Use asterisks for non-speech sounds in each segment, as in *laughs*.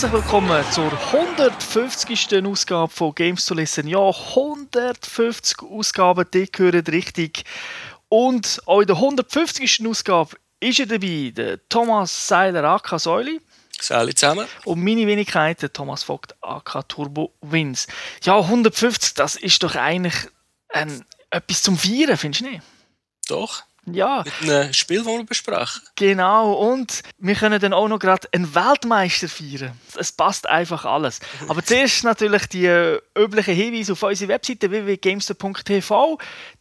Herzlich willkommen zur 150. Ausgabe von Games to Listen. Ja, 150 Ausgaben, die gehören richtig. Und auch in der 150. Ausgabe ist er dabei, der Thomas Seiler AK Säuli. Salut zusammen. Und meine Wenigkeit, der Thomas Vogt AK Turbo Wins. Ja, 150, das ist doch eigentlich ein, etwas zum Feiern, findest du nicht? Doch. Ja. Mit einem Spiel, das wir besprechen. Genau, und wir können dann auch noch gerade einen Weltmeister feiern. Es passt einfach alles. *laughs* Aber zuerst natürlich die äh, üblichen Hinweise auf unsere Webseite www.gamester.tv.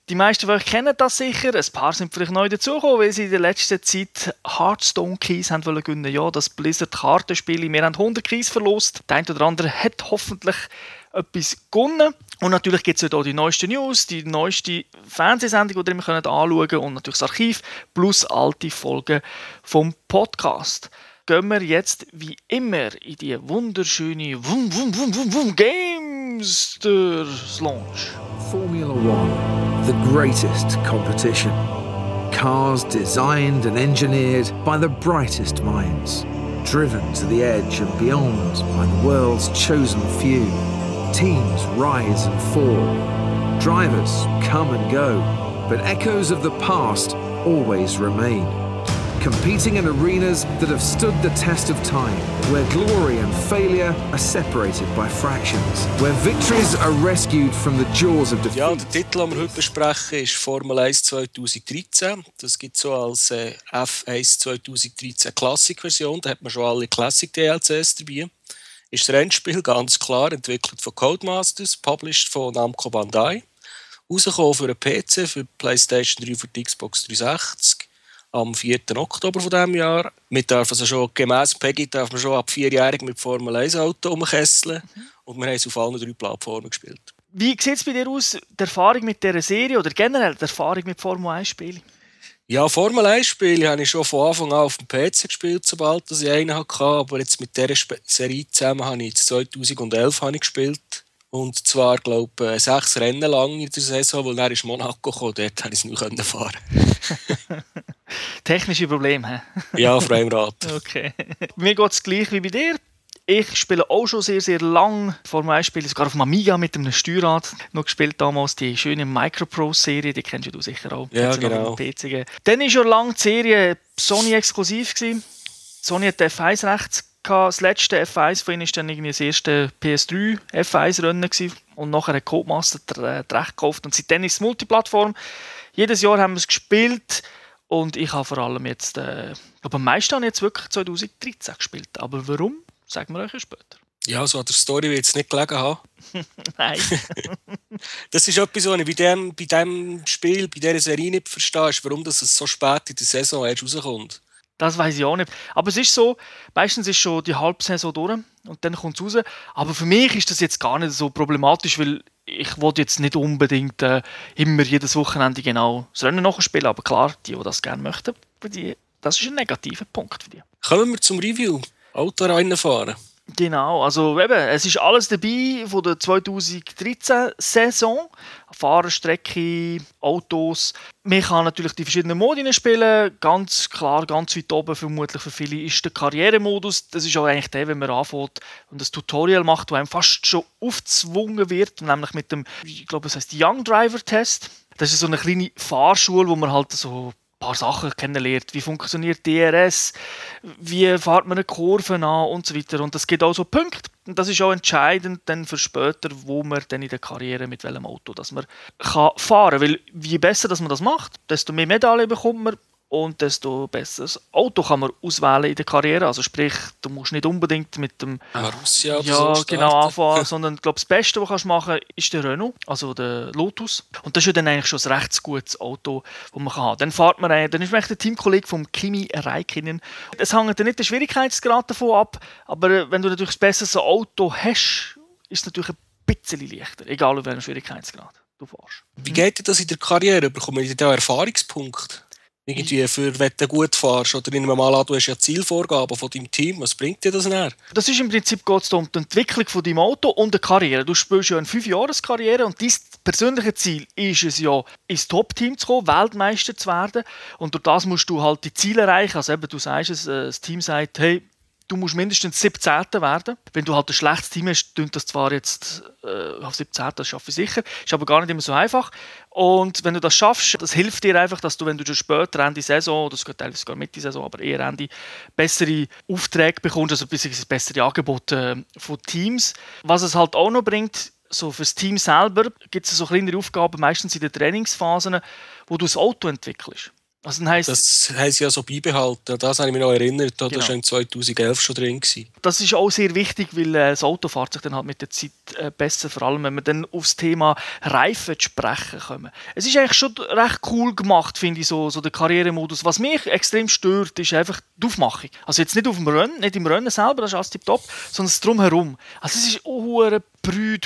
Die meisten von euch kennen das sicher. Ein paar sind vielleicht neu dazugekommen, weil sie in der letzten Zeit Hearthstone Keys haben wollen gewinnen. Ja, das Blizzard Kartenspiel. Wir haben 100 Keys verlost. Der eine oder andere hat hoffentlich etwas gewonnen. Und natürlich gibt es auch die neuesten News, die neueste Fernsehsendung, die ihr immer anschauen könnt und natürlich das Archiv plus alte Folgen vom Podcast. Gehen wir jetzt wie immer in die wunderschöne Wum Wum Wum Wum Wum Gamesters Launch. Formula One, the greatest competition. Cars designed and engineered by the brightest minds, driven to the edge and beyond by the world's chosen few. Teams rise and fall. Drivers come and go, but echoes of the past always remain. Competing in arenas that have stood the test of time, where glory and failure are separated by fractions, where victories are rescued from the jaws of defeat. Ja, der Titel, den wir heute besprechen, ist Formel 1 2013. Das gibt es so als äh, F1 2013 Classic-Version. Da hat man schon alle Classic-DLCs dabei. Ist das Rennspiel ganz klar entwickelt von Codemasters, published von Namco Bandai. Rausgekommen für einen PC, für die PlayStation 3 für die Xbox 360 am 4. Oktober von diesem Jahr. Wir dürfen also schon, gemäss Peggy darf man schon ab vierjährig mit Formel 1 Auto umkesseln. Und wir haben es auf allen drei Plattformen gespielt. Wie sieht es bei dir aus, die Erfahrung mit dieser Serie oder generell die Erfahrung mit Formel 1 Spielen? Ja, Formel 1 Spiele habe ich schon von Anfang an auf dem PC gespielt, sobald ich einen hatte. Aber jetzt mit dieser Serie zusammen habe ich jetzt 2011 habe ich gespielt. Und zwar, glaube ich, sechs Rennen lang in der Saison, weil dann ist Monaco gekommen. Dort konnte ich es nicht fahren. *laughs* Technische Probleme, hä? Ja, auf *laughs* Rad. Okay. Mir geht es gleich wie bei dir. Ich spiele auch schon sehr, sehr lang Formel 1 Spiele, sogar auf dem Amiga mit einem Steuerrad noch gespielt damals, die schöne Microprose-Serie, die kennst du sicher auch. Ja, genau. dem PC. Dann war schon lange die Serie Sony exklusiv. Gewesen. Sony hat F1 rechts gehabt. Das letzte F1 von ihnen war dann irgendwie das erste PS3 F1-Rennen gewesen. und nachher hat Codemaster das Recht gekauft und seitdem ist es Multiplattform. Jedes Jahr haben wir es gespielt und ich habe vor allem jetzt, äh, ich glaube am meisten habe ich jetzt wirklich 2013 gespielt. Aber warum, sagen wir euch ja später. Ja, so an der Story will ich jetzt nicht gelegen haben. *laughs* Nein. *laughs* Das ist etwas, was ich bei dem, bei dem Spiel, bei dieser Serie nicht verstehe, ist, warum das so spät in der Saison erst rauskommt. Das weiß ich auch nicht. Aber es ist so, meistens ist schon die Halbsaison durch und dann kommt es raus. Aber für mich ist das jetzt gar nicht so problematisch, weil ich wollte jetzt nicht unbedingt äh, immer jedes Wochenende genau das Rennen nachspielen. Aber klar, die, die das gerne möchten, für die, das ist ein negativer Punkt für die. Kommen wir zum Review. Autorennen fahren. Genau, also eben, es ist alles dabei von der 2013-Saison. Fahrerstrecke, Autos. Man kann natürlich die verschiedenen Modi spielen. Ganz klar, ganz weit oben vermutlich für viele ist der Karrieremodus. Das ist auch eigentlich der, wenn man anfängt und das Tutorial macht, wo einem fast schon aufgezwungen wird, nämlich mit dem, ich glaube, es heißt Young Driver Test. Das ist so eine kleine Fahrschule, wo man halt so paar Sachen kennenlernt. Wie funktioniert DRS? Wie fährt man eine Kurve an und so weiter. Und das gibt auch so Punkte. Und das ist auch entscheidend dann für später, wo man dann in der Karriere mit welchem Auto dass man kann fahren kann. Weil je besser dass man das macht, desto mehr Medaillen bekommt man und desto besseres Auto kann man auswählen in der Karriere. Also sprich, du musst nicht unbedingt mit dem Marussia ja, so genau *laughs* anfangen, sondern ich glaube, das Beste, was du machen kannst, ist der Renault, also der Lotus. Und das ist ja dann eigentlich schon ein recht gutes Auto, das man kann haben. Dann fährt man, ein- dann ist man echt der Teamkollege von Kimi Räikkönen. Es hängt dann nicht der Schwierigkeitsgrad davon ab, aber äh, wenn du natürlich das bessere Auto hast, ist es natürlich ein bisschen leichter, egal auf welchem Schwierigkeitsgrad du fährst. Wie geht dir das in der Karriere? Bekommen die da Erfahrungspunkte? Irgendwie für, wenn du gut fährst oder in einem an, du hast ja Zielvorgaben von deinem Team. Was bringt dir das näher? Das ist im Prinzip geht's um die Entwicklung von deinem Auto und der Karriere. Du spielst ja eine 5-Jahres-Karriere und dein persönliche Ziel ist es ja, ins Top-Team zu kommen, Weltmeister zu werden. Und durch das musst du halt die Ziele erreichen. Also eben, du sagst es, äh, das Team sagt, hey, du musst mindestens 17. werden. Wenn du halt ein schlechtes Team hast, klingt das zwar jetzt äh, auf 17. das schaffe ich sicher, ist aber gar nicht immer so einfach. Und wenn du das schaffst, das hilft dir einfach, dass du, wenn du schon später Ende Saison, das geht teilweise sogar Mitte Saison, aber eher Ende, bessere Aufträge bekommst, also bessere Angebote äh, von Teams. Was es halt auch noch bringt, so fürs Team selber gibt es so kleinere Aufgaben, meistens in den Trainingsphasen, wo du das Auto entwickelst. Also dann heisst, das haben sie ja so beibehalten. Das habe ich mich noch erinnert. Das genau. war in 2011 schon drin. Gewesen. Das ist auch sehr wichtig, weil äh, das Auto fährt sich dann halt mit der Zeit äh, besser, vor allem wenn wir dann aufs Thema Reifen sprechen kommen. Es ist eigentlich schon recht cool gemacht, finde ich, so, so der Karrieremodus. Was mich extrem stört, ist einfach die Aufmachung. Also jetzt nicht auf dem Rennen, nicht im Rennen selber, das ist alles tiptop, sondern das Drumherum. Also es ist auch brüd,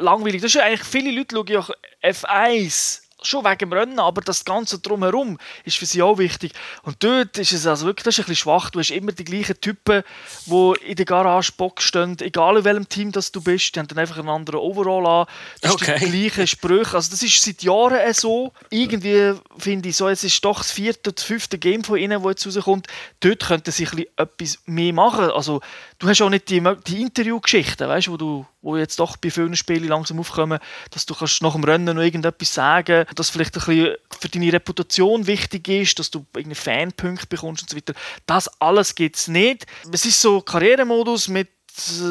langweilig. Das ist eigentlich, viele Leute schauen ja F1 schon wegen dem Rennen, aber das Ganze drumherum ist für sie auch wichtig. Und dort ist es also wirklich das ist ein bisschen schwach. Du hast immer die gleichen Typen, die in der Garage Bock stehen, egal in welchem Team das du bist, die haben dann einfach einen anderen Overall an. Du okay. hast die gleichen Sprüche. Also das ist seit Jahren so. Irgendwie finde ich so, es ist doch das vierte oder fünfte Game von ihnen, das jetzt rauskommt. Dort könnte sich etwas mehr machen. Also du hast auch nicht die, die Interviewgeschichten, weißt, wo du wo jetzt doch bei vielen Spielen langsam aufkommen, dass du kannst nach dem Rennen noch irgendetwas sagen, dass vielleicht ein bisschen für deine Reputation wichtig ist, dass du irgendeine Fanpunkte bekommst und so weiter. Das alles gibt es nicht. Es ist so Karrieremodus mit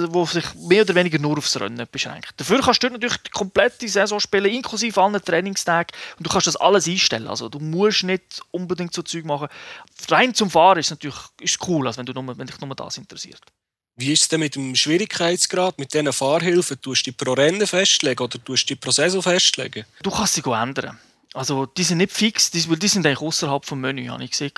wo sich mehr oder weniger nur aufs Rennen beschränkt. Dafür kannst du natürlich die komplette Saison spielen, inklusive allen Trainingstagen und du kannst das alles einstellen. Also du musst nicht unbedingt so Zeug machen. Rein zum Fahren ist natürlich ist cool, also wenn, du nur, wenn dich nur das interessiert. Wie ist es denn mit dem Schwierigkeitsgrad, mit diesen Fahrhilfen? Tust du die pro Rennen festlegen oder tust du die pro Saison festlegen? Du kannst sie ändern. Also die sind nicht fix, die, die sind eigentlich außerhalb vom Menü, habe ich gesehen.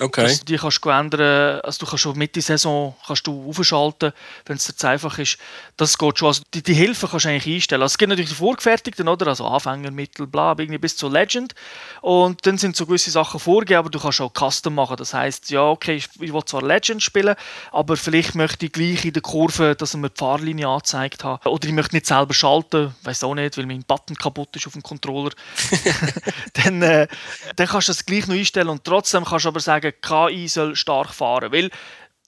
Okay. Das, die kannst du ändern, also du kannst schon Mitte Saison kannst du aufschalten, wenn es zu einfach ist. Das geht schon. Also die, die Hilfe kannst du eigentlich einstellen. Also es gibt natürlich die vorgefertigten, oder? Also Anfänger, Mittel, bla, irgendwie bis zur Legend. Und dann sind so gewisse Sachen vorgegeben, aber du kannst auch Custom machen. Das heißt, ja, okay, ich, ich will zwar Legend spielen, aber vielleicht möchte ich gleich in der Kurve, dass er mir die Fahrlinie angezeigt hat. Oder ich möchte nicht selber schalten, weiß auch nicht, weil mein Button kaputt ist auf dem Controller. *laughs* *laughs* dann, äh, dann kannst du das gleich noch einstellen und trotzdem kannst du aber sagen, sagen, KI soll stark fahren. Weil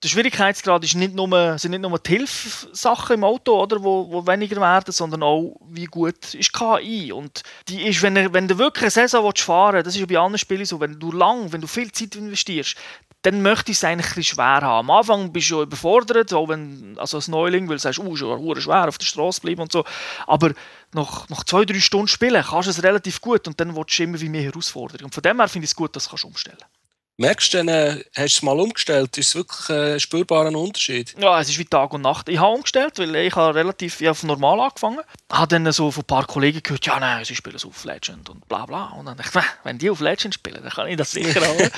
der Schwierigkeitsgrad ist nicht nur, sind nicht nur die Hilfssachen im Auto, oder, wo, wo weniger werden, sondern auch, wie gut ist KI. Und die ist, wenn, wenn du wirklich eine Saison fahren willst, das ist ja bei anderen Spielen so, wenn du lang, wenn du viel Zeit investierst, dann möchte ich es eigentlich ein schwer haben. Am Anfang bist du überfordert, auch wenn, also als Neuling, weil du sagst, oh, schon schwer auf der Straße bleiben und so. Aber nach, nach zwei, drei Stunden Spielen kannst du es relativ gut und dann willst du immer wie mehr Herausforderungen. Und von dem her finde ich es gut, dass du umstellen kannst. Merkst du denn, äh, hast du es mal umgestellt? Ist es wirklich ein spürbarer Unterschied? Ja, es ist wie Tag und Nacht. Ich habe umgestellt, weil ich habe relativ auf normal angefangen. Ich habe dann so von ein paar Kollegen gehört, ja nein, sie spielen so auf Legend und bla bla. Und dann dachte ich, wenn die auf Legend spielen, dann kann ich das sicher auch.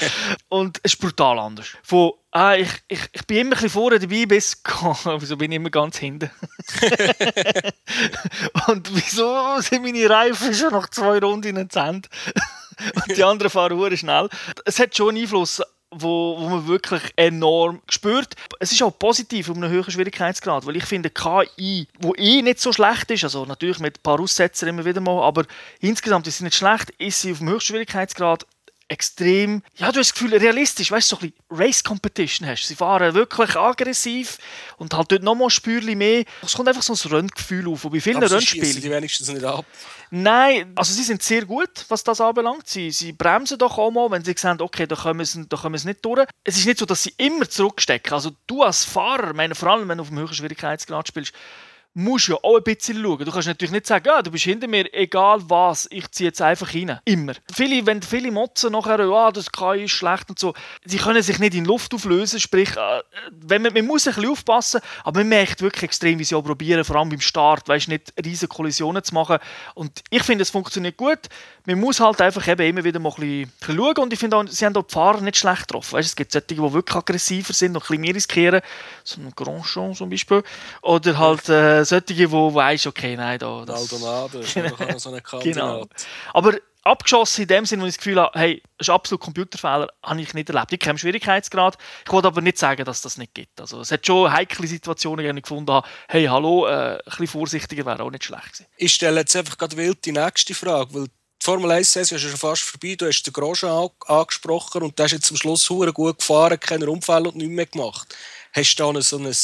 *laughs* und es ist brutal anders. Von, ah, ich, ich, ich bin immer ein bisschen vorne dabei, bis *laughs* wieso bin ich immer ganz hinten? *laughs* und wieso sind meine Reifen schon nach zwei Runden in den *laughs* und die anderen fahren sehr schnell. Es hat schon einen Einfluss, wo, wo man wirklich enorm spürt. Es ist auch positiv um einen höheren Schwierigkeitsgrad, weil ich finde KI, wo eh nicht so schlecht ist, also natürlich mit ein paar Aussetzern immer wieder mal, aber insgesamt ist sie nicht schlecht, ist sie auf dem höchsten Schwierigkeitsgrad extrem, ja, du hast das Gefühl, realistisch, weißt du, so ein bisschen Race Competition hast. Sie fahren wirklich aggressiv und halt dort nochmal ein Spürchen mehr. Es kommt einfach so ein Renngefühl auf, und bei vielen Rennspielen... die wenigstens nicht ab. Nein, also sie sind sehr gut, was das anbelangt. Sie, sie bremsen doch auch mal, wenn sie sehen, okay, da kommen, sie, da kommen sie nicht durch. Es ist nicht so, dass sie immer zurückstecken. Also du als Fahrer, meine, vor allem wenn du auf dem höheren Schwierigkeitsgrad spielst, musst ja auch ein bisschen schauen. Du kannst natürlich nicht sagen, ja, du bist hinter mir, egal was, ich ziehe jetzt einfach rein. Immer. Viele, wenn viele motzen nachher, ja, das KI ist schlecht und so, sie können sich nicht in Luft auflösen, sprich, äh, wenn man, man muss ein bisschen aufpassen, aber man merkt wirklich extrem, wie sie auch probieren, vor allem beim Start, weißt, nicht riesige Kollisionen zu machen. Und ich finde, es funktioniert gut. Man muss halt einfach eben immer wieder mal ein bisschen schauen und ich finde auch, sie haben auch die Fahrer nicht schlecht getroffen. Weißt, es gibt solche, die wirklich aggressiver sind und ein bisschen mehr riskieren, so ein Grandchamp zum Beispiel, oder halt äh, solche, wo weißt, okay, nein, da. Das, Aldonado, genau. *laughs* so eine genau. Aber abgeschossen in dem Sinne, wo ich das Gefühl habe, hey, das ist absolut Computerfehler, habe ich nicht erlebt. Ich kenne Schwierigkeitsgrad. Ich wollte aber nicht sagen, dass das nicht gibt. Also, es hat schon heikle Situationen, die ich gefunden habe, hey, hallo, äh, ein bisschen vorsichtiger wäre auch nicht schlecht gewesen. Ich stelle jetzt einfach gerade wild die nächste Frage, weil die Formel 1 Saison ist schon fast vorbei. Du hast den Grosjean angesprochen und der ist jetzt zum Schluss gut gefahren, keine Unfälle und nichts mehr gemacht. Hast du da so ein,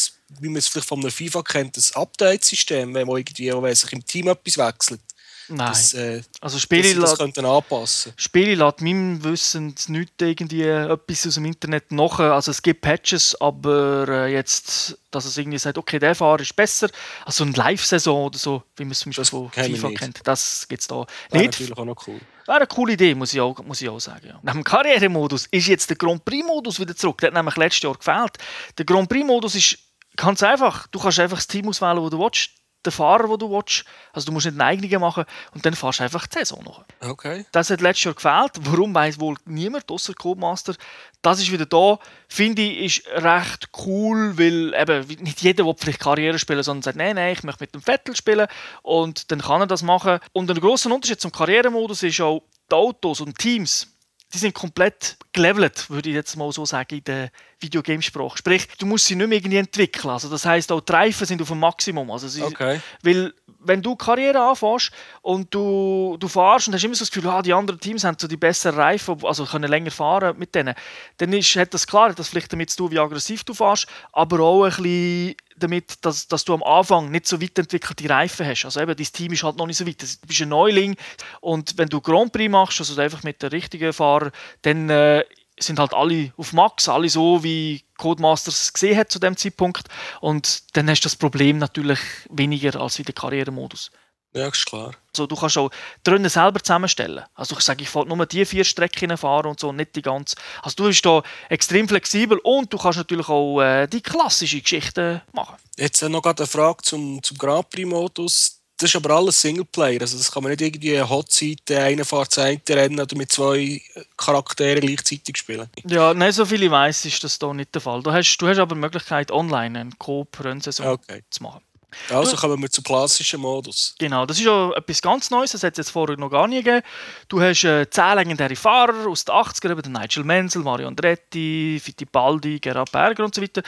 wie man es vielleicht von einer FIFA kennt, ein Update-System, wenn man irgendwie wenn sich im Team etwas wechselt? Nein. Das, äh, also Spiele das lässt, könnten anpassen Spiele lässt meinem Wissen nicht irgendwie etwas aus dem Internet nach. Also es gibt Patches, aber äh, jetzt, dass es irgendwie sagt, okay, der Fahrer ist besser. Also eine Live-Saison oder so, wie man es zum Beispiel Das von FIFA kennt, das gibt es da Wäre nicht. natürlich auch noch cool. Wäre eine coole Idee, muss ich auch, muss ich auch sagen. Ja. Nach dem Karrieremodus ist jetzt der Grand Prix-Modus wieder zurück. Der hat nämlich letztes Jahr gefehlt. Der Grand Prix-Modus ist ganz einfach. Du kannst einfach das Team auswählen, das du willst, den Fahrer, den du willst. Also du musst nicht einen eigenen machen und dann fahrst du einfach die Saison noch. Okay. Das hat letztes Jahr gefehlt. Warum weiß wohl niemand, außer Codemaster. Das ist wieder da. Finde ich, ist recht cool, weil eben nicht jeder will vielleicht Karriere spielen, sondern sagt, nein, nein, ich möchte mit dem Vettel spielen und dann kann er das machen. Und ein grosser Unterschied zum Karrieremodus ist auch, die Autos und Teams, die sind komplett gelevelt, würde ich jetzt mal so sagen, in der Videogamesprache. Sprich, du musst sie nicht mehr irgendwie entwickeln. Also das heißt auch die Reifen sind auf dem Maximum. Also sie, Okay. weil, wenn du Karriere anfängst und du, du fährst und hast immer so das Gefühl, ah, die anderen Teams haben so die besseren Reifen, also können länger fahren mit denen, dann ist, hat das klar, hat das vielleicht damit zu tun, wie aggressiv du fährst, aber auch ein bisschen damit, dass, dass du am Anfang nicht so weit entwickelte Reifen hast. Also eben, dein Team ist halt noch nicht so weit. Du bist ein Neuling und wenn du Grand Prix machst, also einfach mit den richtigen Fahrern, dann äh, sind halt alle auf Max, alle so, wie Codemasters es gesehen hat zu dem Zeitpunkt. Und dann hast du das Problem natürlich weniger als in der Karrieremodus. Ja, ist klar. Also, du kannst auch die Rennen selber zusammenstellen. Also ich sage, ich will nur die vier Strecken fahren und so, nicht die ganze. Also du bist da extrem flexibel und du kannst natürlich auch äh, die klassische Geschichte machen. Jetzt noch gerade eine Frage zum, zum Grand Prix-Modus. Das ist aber alles Singleplayer. Also das kann man nicht irgendwie eine Hotseite, einer fährt das eine Rennen oder mit zwei Charakteren gleichzeitig spielen. Ja, nein, so viel ich weiss, ist das da nicht der Fall. Du hast, du hast aber die Möglichkeit, online eine Coop-Rennsaison Okay. zu machen. Also kommen wir zum klassischen Modus. Genau, das ist ja etwas ganz Neues, das hat es jetzt vorher noch gar nie gegeben. Du hast äh, zehn legendäre Fahrer aus den 80ern, eben den Nigel Menzel, Mario Andretti, Fittipaldi, Gerhard Berger und so weiter.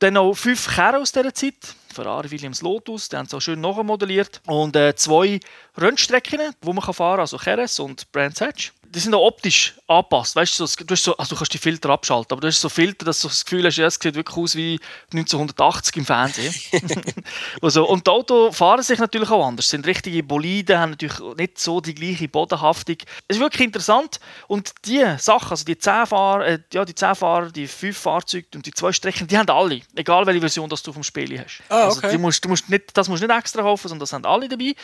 Dann noch fünf Kerren aus dieser Zeit, Ferrari, Williams, Lotus, die haben es auch schön nachmodelliert. Und äh, zwei Rennstrecken, die man fahren kann, also Jerez und Brands Hatch. Die sind auch optisch angepasst. Weißt du, du, so, also du kannst die Filter abschalten, aber du hast so Filter, dass du das Gefühl hast, ja, es sieht wirklich aus wie 1980 im Fernsehen. *laughs* also, und die Autos fahren sich natürlich auch anders. Es sind richtige Boliden, haben natürlich nicht so die gleiche Bodenhaftung. Es ist wirklich interessant. Und die Sachen, also die 10 Fahrer, äh, ja, die 10 Fahrer, die 5 Fahrzeuge und die 2 Strecken, die haben alle. Egal welche Version das du vom Spiel hast. Ah, Also, okay. die musst, du musst nicht, das musst du nicht extra kaufen, sondern das haben alle dabei.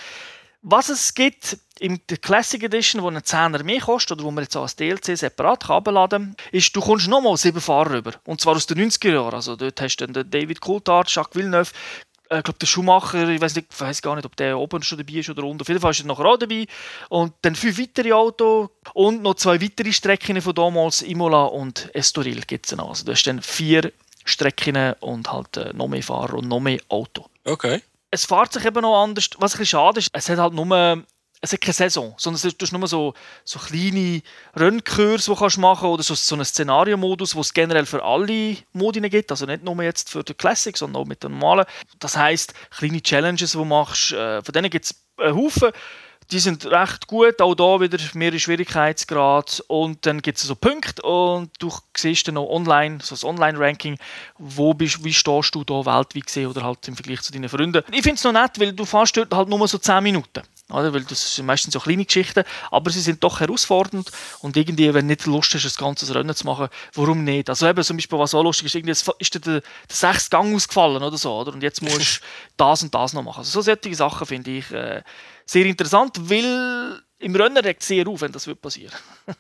Was es gibt in der Classic Edition, wo einen 10er mehr kostet oder wo man jetzt als DLC separat herunterladen kann, ist, du kommst nochmal sieben Fahrer rüber. Und zwar aus den 90er Jahren. Also dort hast du dann David Coulthard, Jacques Villeneuve, äh, ich glaube der Schumacher, ich weiß nicht, weiß gar nicht, ob der oben schon dabei ist oder unten. Auf jeden Fall ist er nachher auch dabei. Und dann fünf weitere Autos und noch zwei weitere Strecken von damals, Imola und Estoril gibt es noch. Also du hast dann vier Strecken und halt äh, noch mehr Fahrer und noch mehr Auto Okay. Es fährt sich eben noch anders. Was ein bisschen schade ist, es hat halt nur es hat keine Saison, sondern es ist, nur so, so kleine Rennkurs, die du kannst machen oder so, so einen Szenariomodus, wo es generell für alle Modine gibt, also nicht nur jetzt für den Classic, sondern auch mit den normalen. Das heisst, kleine Challenges, die du machst, äh, von denen gibt es einen Haufen. Die sind recht gut, auch da wieder mehrere Schwierigkeitsgrad und dann gibt es so Punkte und du siehst dann noch online, so das Online-Ranking, wo bist, wie stehst du da weltweit gesehen oder halt im Vergleich zu deinen Freunden. Ich finde es noch nett, weil du fährst dort halt nur so 10 Minuten. Oder? Weil das sind meistens so kleine Geschichten, aber sie sind doch herausfordernd und irgendwie, wenn du nicht Lust hast, ein ganzes Rennen zu machen, warum nicht? Also eben zum Beispiel, was auch lustig ist, irgendwie ist dir der, der sechste Gang ausgefallen oder so, oder? und jetzt musst *laughs* du das und das noch machen. Also so solche Sachen finde ich äh, sehr interessant, weil im Rennen regt es sehr auf, wenn das wird passieren *laughs*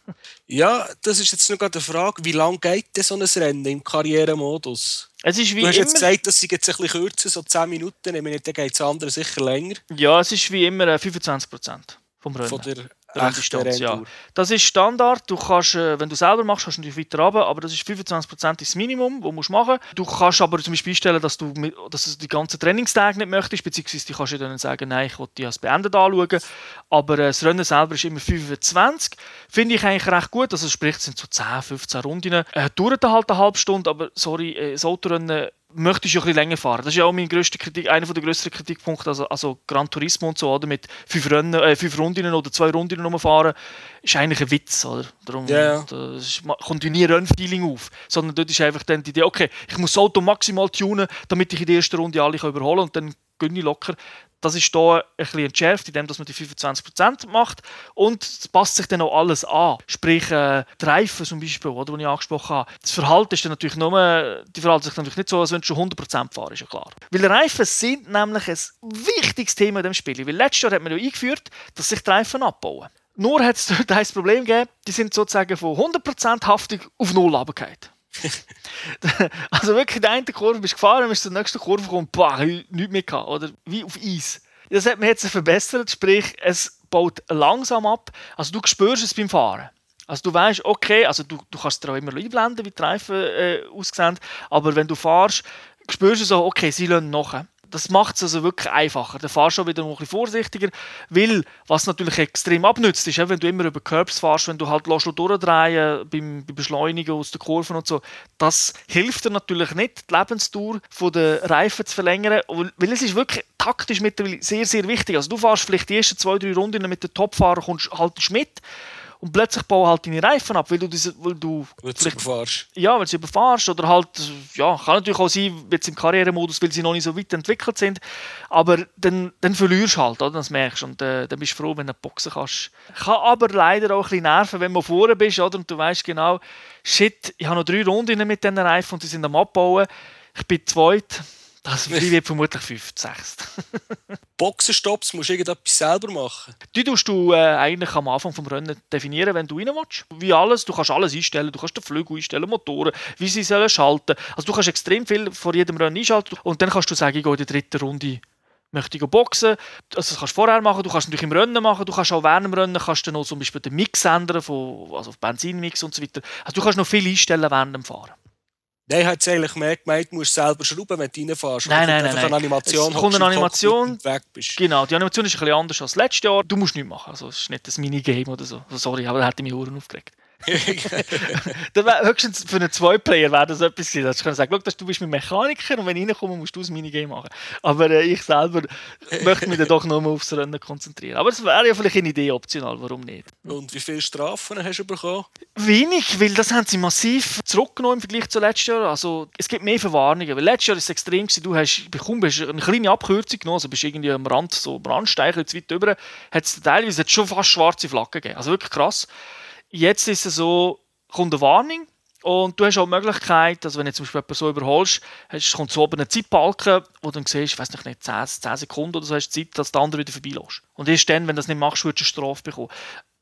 Ja, das ist jetzt noch gerade eine Frage. Wie lange geht denn so ein Rennen im Karrieremodus? Es ist wie Du hast immer, jetzt gesagt, dass sie jetzt ein bisschen kürzer, so 10 Minuten. Dann geht es andere sicher länger. ja, es ist wie immer äh, 25% vom Rennen. Von der Renndistanz, ja. Das ist Standard. Du kannst, äh, wenn du selber machst, kannst du natürlich weiter runter, aber das ist 25% das Minimum, das du musst machen Du kannst aber zum Beispiel einstellen, dass du, mit, dass du die ganzen Trainingstage nicht möchtest, beziehungsweise du kannst ja dann sagen, nein, ich will die als beendet anschauen. Aber äh, das Rennen selber ist immer 25. Finde ich eigentlich recht gut. Also sprich, es sind so 10, 15 Runden. Äh, dauert halt eine halbe Stunde, aber sorry, äh, das Autorennen möchtest du ein bisschen länger fahren. Das ist ja auch mein grösster Kritik, einer der grössten Kritikpunkte, also, also Gran Turismo und so, oder mit fünf, Rennen, äh, fünf Runden oder zwei Runden rumfahren, ist eigentlich ein Witz, oder? Darum Ja. da ist, kommt nie Rennfeeling auf, sondern dort ist einfach dann die Idee, okay, ich muss das Auto maximal tunen, damit ich in der ersten Runde alle kann überholen und dann gönne ich locker. Das ist hier bisschen entschärft, indem man die 25% macht und es passt sich dann auch alles an. Sprich, äh, die Reifen zum Beispiel, die ich angesprochen habe. Das Verhalten ist dann natürlich nur, die verhalten sich natürlich nicht so, als wenn du schon 100% fahren, ist ja klar. Weil Reifen sind nämlich ein wichtiges Thema in diesem Spiel. Weil letztes Jahr hat man ja eingeführt, dass sich die Reifen abbauen. Nur hat es dort ein Problem gegeben, die sind sozusagen von 100% haftig auf Null runtergefallen. *laughs* also wirklich in der einen Kurve bist du gefahren, bist zur nächsten Kurve gekommen, boah, nichts mehr gehabt, oder wie auf Eis. Das hat man jetzt verbessert, sprich, es baut langsam ab, also du spürst es beim Fahren. Also du weißt, okay, also du, du kannst dir auch immer einblenden, wie die Reifen äh, aussehen, aber wenn du fahrst, spürst du so, okay, sie lassen nachher. Das macht es also wirklich einfacher. Dann fahrst du auch wieder ein bisschen vorsichtiger, weil was natürlich extrem abnützt, ist, wenn du immer über Curbs fahrst, wenn du halt lässt, durchdrehen beim, beim Beschleunigen aus den Kurven und so, das hilft dir natürlich nicht, die Lebensdauer der Reifen zu verlängern, weil es ist wirklich taktisch mittlerweile sehr, sehr wichtig. Also du fährst vielleicht die ersten zwei, drei Runden mit den Topfahrern, kommst halt mit und plötzlich bauen halt deine Reifen ab, weil du diese, weil du du überfahrst. ja, weil sie überfahrst oder halt, ja, kann natürlich auch sein, jetzt im Karrieremodus, weil sie noch nicht so weit entwickelt sind, aber dann, dann verlierst du halt, oder? das merkst du und äh, dann bist du froh, wenn du boxen kannst. Kann aber leider auch ein bisschen nerven, wenn du vorne bist, oder? und du weißt genau, shit, ich habe noch drei Runden mit diesen Reifen und die sind am Abbauen, ich bin zweit, das wird vermutlich fünft, sechst. *laughs* Boxenstopps musst du irgendetwas selber machen. Die tust du äh, eigentlich am Anfang vom Rennen definieren, wenn du rein willst. Wie alles, du kannst alles einstellen, du kannst den Flügel einstellen, Motoren, wie sie sollen schalten. Also du kannst extrem viel vor jedem Rennen einschalten und dann kannst du sagen, ich gehe in der dritten Runde möchte ich boxen. Also das kannst du vorher machen, du kannst natürlich im Rennen machen, du kannst auch während dem Rennen kannst du noch zum Beispiel den Mix ändern, von, also Benzinmix und so weiter. Also du kannst noch viel einstellen während dem Fahren. Nein, ich hätte eigentlich mehr gemeint, du musst selber schrauben, wenn du reinfährst. Nein, nein, einfach nein, eine nein. Animation. Es kommt eine Animation. weg bist. Genau, die Animation ist ein bisschen anders als letztes Jahr. Du musst nichts machen, also es ist nicht ein Minigame oder so. Also sorry, aber da hätte ich mich Huren aufgeregt. *laughs* Dann wär, höchstens für einen Zwei-Player wäre das etwas gewesen. dass Ich kann sagen, du bist mein Mechaniker und wenn ich reinkomme, musst du das Minigame machen. Aber äh, ich selber möchte mich dann doch nur aufs Rennen konzentrieren. Aber es wäre ja vielleicht eine Idee optional, warum nicht? Und wie viele Strafen hast du bekommen? Wenig, weil das haben sie massiv zurückgenommen im Vergleich zu letztes Jahr. Also, es gibt mehr Verwarnungen. Weil letztes Jahr war es extrem, gewesen. du hast, bekommst hast eine kleine Abkürzung genommen, also bist irgendwie am Rand, so am Randsteig, jetzt weit über, hat es teilweise schon fast schwarze Flaggen gegeben. Also wirklich krass. Jetzt ist es so, kommt eine Warnung und du hast auch die Möglichkeit, also wenn du zum Beispiel jemanden so überholst, hast, kommt so oben ein Zeitbalken, wo du dann siehst, ich weiß nicht, nicht 10, 10 Sekunden oder so hast Zeit, dass der andere wieder vorbeilässt. Und erst dann, wenn du das nicht machst, würdest du eine Strafe bekommen.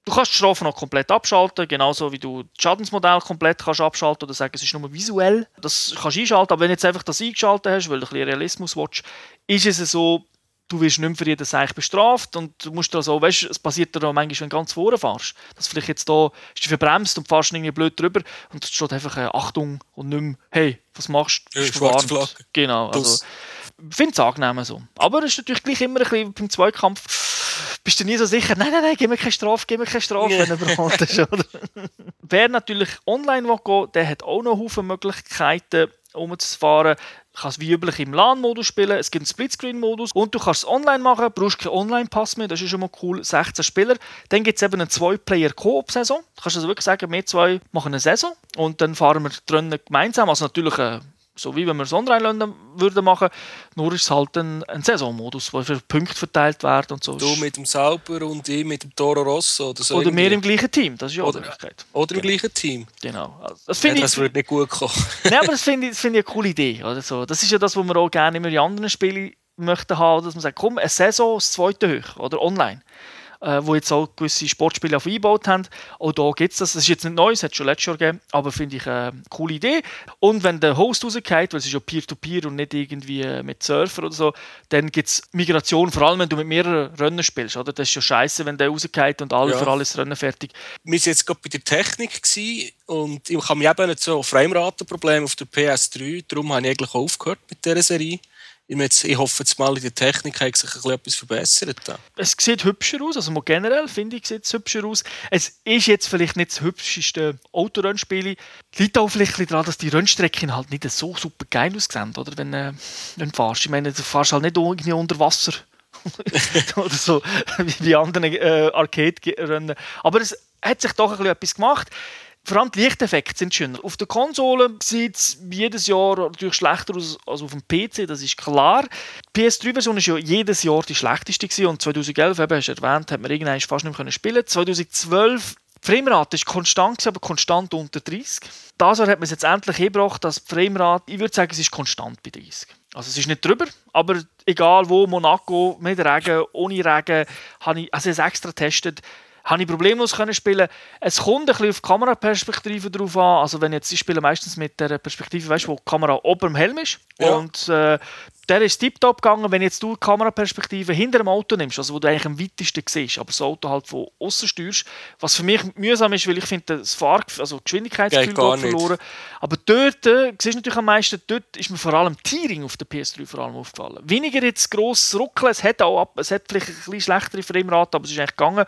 Du kannst die Strafe noch komplett abschalten, genauso wie du das Schadensmodell komplett kannst abschalten oder sagen, es ist nur visuell. Das kannst du einschalten, aber wenn du jetzt einfach das eingeschaltet hast, weil du ein bisschen Realismus willst, ist es so, du wirst nicht mehr für jeden Seich bestraft und du musst also, weißt, es passiert dir auch manchmal, wenn du ganz vorne fährst, dass vielleicht jetzt da ist du verbremst und fährst irgendwie blöd drüber und es steht einfach äh, Achtung und nicht mehr, hey, was machst du? Ja, Bist schwarze. Flagge. Genau, also ich finde es angenehm so. Aber es ist natürlich gleich immer ein bisschen beim Zweikampf, bist du nie so sicher, nein, nein, nein, gib mir keine Strafe, gib mir keine Strafe, wenn *laughs* du überkommt hast, oder? *laughs* Wer natürlich online will gehen, der hat auch noch Haufen Möglichkeiten, umzufahren. Du kannst wie üblich im LAN-Modus spielen, es gibt einen Splitscreen-Modus. Und du kannst es online machen, brauchst keinen Online-Pass mehr, das ist schon mal cool, 16 Spieler. Dann gibt es eben eine 2-Player-Koop-Saison. Du kannst also wirklich sagen, wir zwei machen eine Saison. Und dann fahren wir drinnen gemeinsam, also natürlich äh, so wie wenn wir es online würden machen, nur ist es halt ein, ein Saisonmodus, wo für Punkte verteilt werden und so. Du mit dem Sauber und ich mit dem Toro Rosso oder so. Oder irgendwie. mehr im gleichen Team, das ist ja auch Oder- eine Möglichkeit. Oder im gleichen Team. Genau. Also, das Ja, das würde nicht gut kommen. *laughs* Nein, aber das finde ich, das finde ich eine coole Idee. Oder so. Das ist ja das, was wir auch gerne immer in anderen Spielen möchten haben, dass man sagt, komm, eine Saison, das zweite hoch, oder online. Äh, wo jetzt auch gewisse Sportspiele auf eingebaut haben. Auch da gibt es das. Das ist jetzt nicht neu, es hat es schon letztes Jahr gegeben, aber finde ich eine coole Idee. Und wenn der Host rausgeht, weil es ist ja Peer-to-Peer und nicht irgendwie äh, mit Surfer oder so, dann gibt es Migration, vor allem wenn du mit mehreren Rennen spielst. Oder? Das ist ja scheiße, wenn der rausgeht und alle Ja. für alles Rennen fertig. Wir waren jetzt gerade bei der Technik gewesen und ich habe mich eben nicht so Frameratenproblem auf der PS3, darum habe ich eigentlich auch aufgehört mit dieser Serie. Ich hoffe jetzt mal, in der Technik hat sich etwas verbessert. Es sieht hübscher aus, also generell finde ich, sieht es hübscher aus. Es ist jetzt vielleicht nicht das hübscheste Autorennspiel. Liegt auch vielleicht daran, dass die Rennstrecken halt nicht so super geil aussehen, oder? Wenn, äh, du fährst. Ich meine, du fährst halt nicht irgendwie unter Wasser *laughs* oder so, wie andere äh, Arcade-Rennen. Aber es hat sich doch etwas gemacht. Vor allem die Lichteffekte sind schöner. Auf der Konsole sieht es jedes Jahr natürlich schlechter aus als auf dem PC, das ist klar. Die PS3-Version war ja jedes Jahr die schlechteste gewesen und 2011, eben, hast du erwähnt, hat man irgendwann fast nicht mehr spielen 2012 Framerate ist konstant, aber konstant unter 30. Das Jahr hat man es jetzt endlich gebracht, dass Framerate, ich würde sagen, es ist konstant bei 30. Also es ist nicht drüber, aber egal wo, Monaco, mit Regen, ohne Regen, habe ich, also ich es extra getestet, habe ich problemlos können spielen. Es kommt ein bisschen auf die Kameraperspektive drauf an. Also wenn jetzt ich spiele meistens mit der Perspektive, weißt, wo die Kamera ober dem Helm ist ja. und äh, der ist tiptop gegangen, wenn jetzt du die Kameraperspektive hinter dem Auto nimmst, also wo du eigentlich am weitesten siehst, aber das Auto halt von außen steuerst, was für mich mühsam ist, weil ich finde, das Fahr also Geschwindigkeitsgefühl geht verloren. Aber dort, äh, siehst du natürlich am meisten, dort ist mir vor allem Tearing auf der PS3 vor allem aufgefallen. Weniger jetzt grosses Ruckeln, es hat auch ab, es hat vielleicht ein bisschen schlechtere Framerate, aber es ist eigentlich gegangen.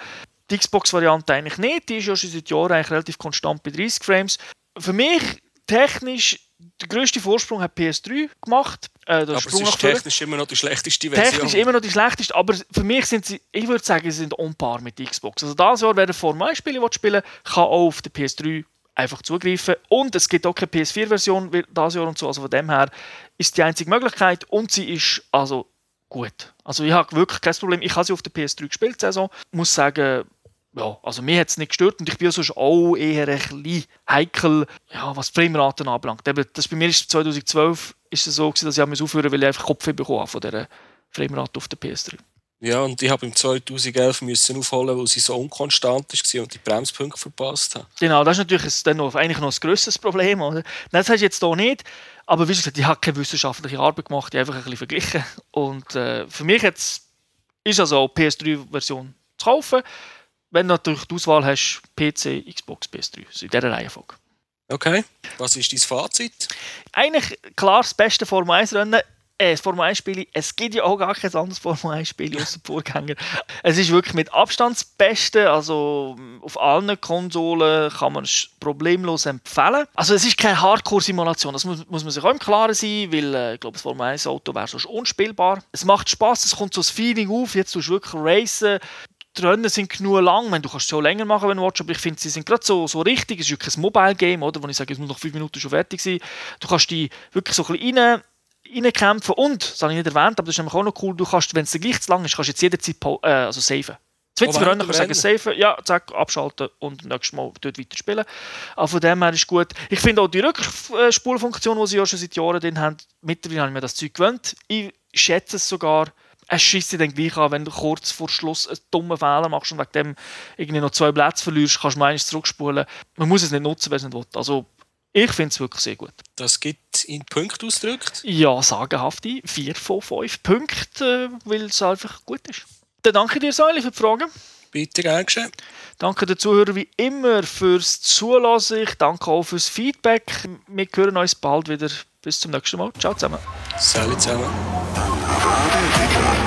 Die Xbox-Variante eigentlich nicht, die ist ja schon seit Jahren eigentlich relativ konstant bei 30 Frames. Für mich technisch der grösste Vorsprung hat PS3 gemacht. Äh, aber Sprung es ist technisch immer noch die schlechteste Version. Technisch immer noch die schlechteste, aber für mich sind sie, ich würde sagen, sie sind on par mit Xbox. Also das Jahr, wer Formel 1 Spiel spielen kann auch auf der PS3 einfach zugreifen. Und es gibt auch keine PS4-Version dieses Jahr und so. Also von dem her ist die einzige Möglichkeit und sie ist also gut. Also ich habe wirklich kein Problem. Ich habe sie auf der PS3 gespielt, Saison. Ich muss sagen, ja, also mir hat es nicht gestört und ich bin sonst auch eher ein bisschen heikel, ja, was die Frameraten anbelangt. Eben, das bei mir ist 2012 ist es so gewesen, dass ich aufhören weil ich einfach Kopf bekommen von dieser Framerate auf der PS3. Ja, und ich habe im 2011 müssen aufholen, weil sie so unkonstant war und die Bremspunkte verpasst habe. Genau, das ist natürlich dann noch, eigentlich noch ein grösseres Problem. Oder? Das hast du jetzt hier nicht. Aber wie gesagt, ich habe keine wissenschaftliche Arbeit gemacht, die einfach ein bisschen verglichen. Und äh, für mich jetzt ist also PS3-Version zu kaufen wenn du natürlich die Auswahl hast, PC, Xbox, PS3. Also in dieser Reihenfolge. Okay. Was ist dein Fazit? Eigentlich klar das beste Formel 1 Rennen. Äh, das Formel 1 Spiel, es gibt ja auch gar kein anderes Formel 1 Spiel *laughs* außer Vorgänger. Es ist wirklich mit Abstand das Beste, also auf allen Konsolen kann man es problemlos empfehlen. Also es ist keine Hardcore-Simulation, das muss, muss, man sich auch im Klaren sein, weil äh, ich glaube, das Formel 1 Auto wäre sonst unspielbar. Es macht Spaß, es kommt so das Feeling auf, jetzt tust du wirklich racen, die Rennen sind genug lang. Meine, du kannst es schon länger machen, wenn du willst, aber ich finde, sie sind gerade so, so richtig. Es ist wirklich ein Mobile-Game, oder? Wo ich sage, es muss noch fünf Minuten schon fertig sein. Du kannst die wirklich so ein bisschen rein, reinkämpfen und, das habe ich nicht erwähnt, aber das ist nämlich auch noch cool, du kannst, wenn es gleich zu lang ist, kannst du jetzt jederzeit äh, also saven. 20 oh, Rennen kannst du sagen, saven, ja, zack, abschalten und nächstes Mal dort weiter spielen. Aber von dem her ist gut. Ich finde auch die Rückspulfunktion, die sie ja schon seit Jahren drin haben, mittlerweile habe ich mir das Zeug gewöhnt. Ich schätze es sogar, es schießt dich dann gleich an, wenn du kurz vor Schluss einen dummen Fehler machst und wegen dem irgendwie noch zwei Plätze verlierst, kannst du meines zurückspulen. Man muss es nicht nutzen, wenn es nicht will. Also, ich finde es wirklich sehr gut. Das gibt in Punkten ausgedrückt? Ja, sagenhafte 4 von 5 Punkten, weil es einfach gut ist. Dann danke dir, Säule, für die Fragen. Bitte, gern geschehen. Danke den Zuhörern wie immer fürs Zulassen. Ich danke auch fürs Feedback. Wir hören uns bald wieder. Bis zum nächsten Mal. Ciao zusammen. Salut zusammen. I'll be